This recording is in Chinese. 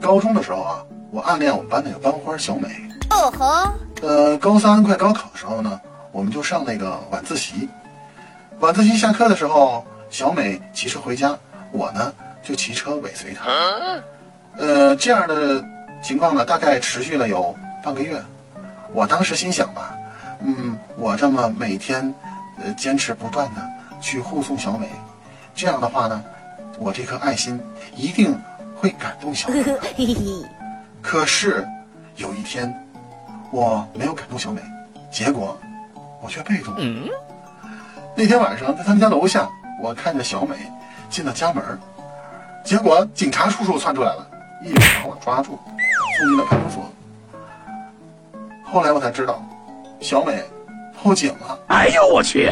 高中的时候啊，我暗恋我们班那个班花小美。哦吼，呃，高三快高考的时候呢，我们就上那个晚自习。晚自习下课的时候，小美骑车回家，我呢就骑车尾随她。呃，这样的情况呢，大概持续了有半个月。我当时心想吧，嗯，我这么每天呃坚持不断的去护送小美，这样的话呢，我这颗爱心一定会感动小美的。嘿嘿，可是有一天，我没有感动小美，结果我却被动了。那天晚上在他们家楼下，我看着小美进了家门儿，结果警察叔叔窜出来了，一把把我抓住，送进了派出所。后来我才知道，小美报警了。哎呦我去！